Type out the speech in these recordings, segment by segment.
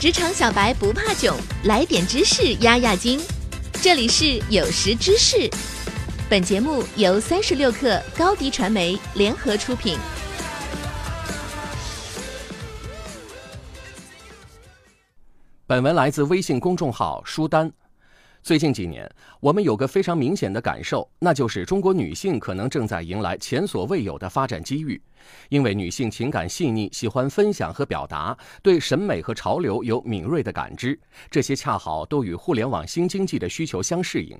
职场小白不怕囧，来点知识压压惊。这里是有识知识，本节目由三十六克高低传媒联合出品。本文来自微信公众号书单。最近几年，我们有个非常明显的感受，那就是中国女性可能正在迎来前所未有的发展机遇。因为女性情感细腻，喜欢分享和表达，对审美和潮流有敏锐的感知，这些恰好都与互联网新经济的需求相适应。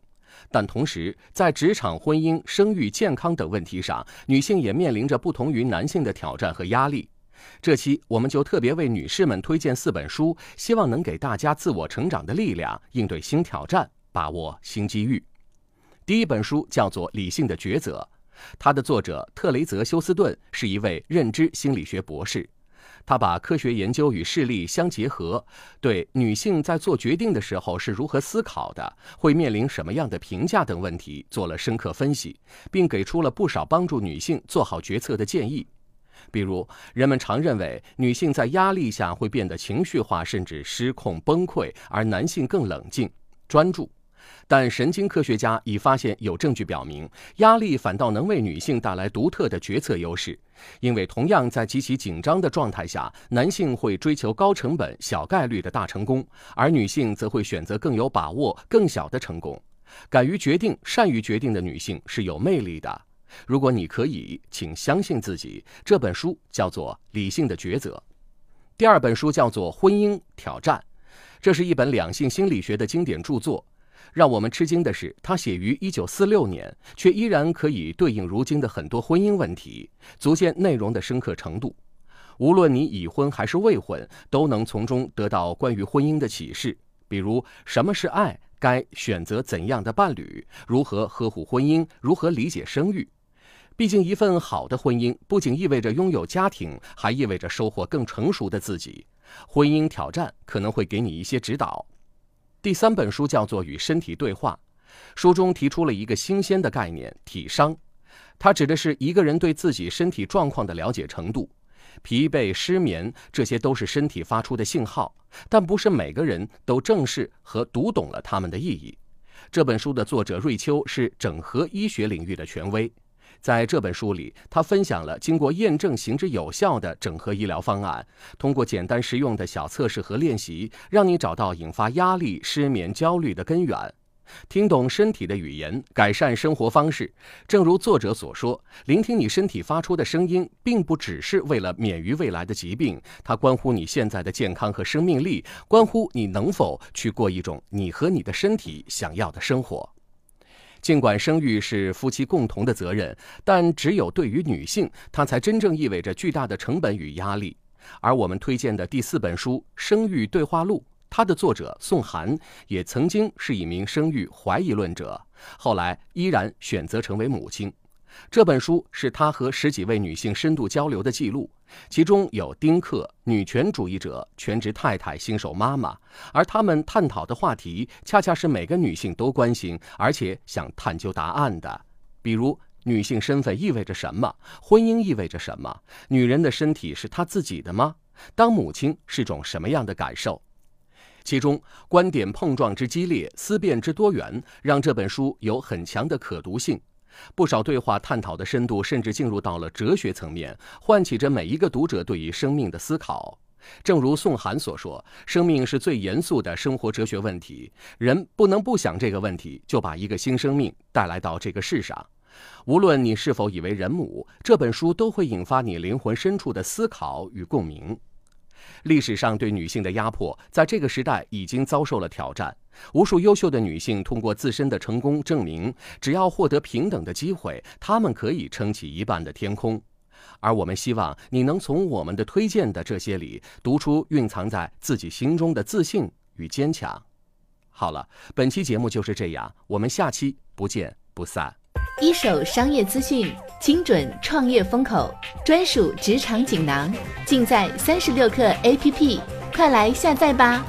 但同时，在职场、婚姻、生育、健康等问题上，女性也面临着不同于男性的挑战和压力。这期我们就特别为女士们推荐四本书，希望能给大家自我成长的力量，应对新挑战，把握新机遇。第一本书叫做《理性的抉择》，它的作者特雷泽·休斯顿是一位认知心理学博士，他把科学研究与事例相结合，对女性在做决定的时候是如何思考的，会面临什么样的评价等问题做了深刻分析，并给出了不少帮助女性做好决策的建议。比如，人们常认为女性在压力下会变得情绪化，甚至失控崩溃，而男性更冷静、专注。但神经科学家已发现，有证据表明，压力反倒能为女性带来独特的决策优势。因为同样在极其紧张的状态下，男性会追求高成本、小概率的大成功，而女性则会选择更有把握、更小的成功。敢于决定、善于决定的女性是有魅力的。如果你可以，请相信自己。这本书叫做《理性的抉择》，第二本书叫做《婚姻挑战》，这是一本两性心理学的经典著作。让我们吃惊的是，它写于1946年，却依然可以对应如今的很多婚姻问题，足见内容的深刻程度。无论你已婚还是未婚，都能从中得到关于婚姻的启示，比如什么是爱，该选择怎样的伴侣，如何呵护婚姻，如何理解生育。毕竟，一份好的婚姻不仅意味着拥有家庭，还意味着收获更成熟的自己。婚姻挑战可能会给你一些指导。第三本书叫做《与身体对话》，书中提出了一个新鲜的概念——体商。它指的是一个人对自己身体状况的了解程度。疲惫、失眠，这些都是身体发出的信号，但不是每个人都正视和读懂了它们的意义。这本书的作者瑞秋是整合医学领域的权威。在这本书里，他分享了经过验证、行之有效的整合医疗方案，通过简单实用的小测试和练习，让你找到引发压力、失眠、焦虑的根源，听懂身体的语言，改善生活方式。正如作者所说，聆听你身体发出的声音，并不只是为了免于未来的疾病，它关乎你现在的健康和生命力，关乎你能否去过一种你和你的身体想要的生活。尽管生育是夫妻共同的责任，但只有对于女性，它才真正意味着巨大的成本与压力。而我们推荐的第四本书《生育对话录》，它的作者宋涵也曾经是一名生育怀疑论者，后来依然选择成为母亲。这本书是他和十几位女性深度交流的记录，其中有丁克、女权主义者、全职太太、新手妈妈，而他们探讨的话题恰恰是每个女性都关心而且想探究答案的，比如女性身份意味着什么，婚姻意味着什么，女人的身体是她自己的吗？当母亲是种什么样的感受？其中观点碰撞之激烈，思辨之多元，让这本书有很强的可读性。不少对话探讨的深度，甚至进入到了哲学层面，唤起着每一个读者对于生命的思考。正如宋涵所说：“生命是最严肃的生活哲学问题，人不能不想这个问题，就把一个新生命带来到这个世上。无论你是否以为人母，这本书都会引发你灵魂深处的思考与共鸣。”历史上对女性的压迫，在这个时代已经遭受了挑战。无数优秀的女性通过自身的成功证明，只要获得平等的机会，她们可以撑起一半的天空。而我们希望你能从我们的推荐的这些里，读出蕴藏在自己心中的自信与坚强。好了，本期节目就是这样，我们下期不见不散。一手商业资讯，精准创业风口，专属职场锦囊，尽在三十六课 APP，快来下载吧。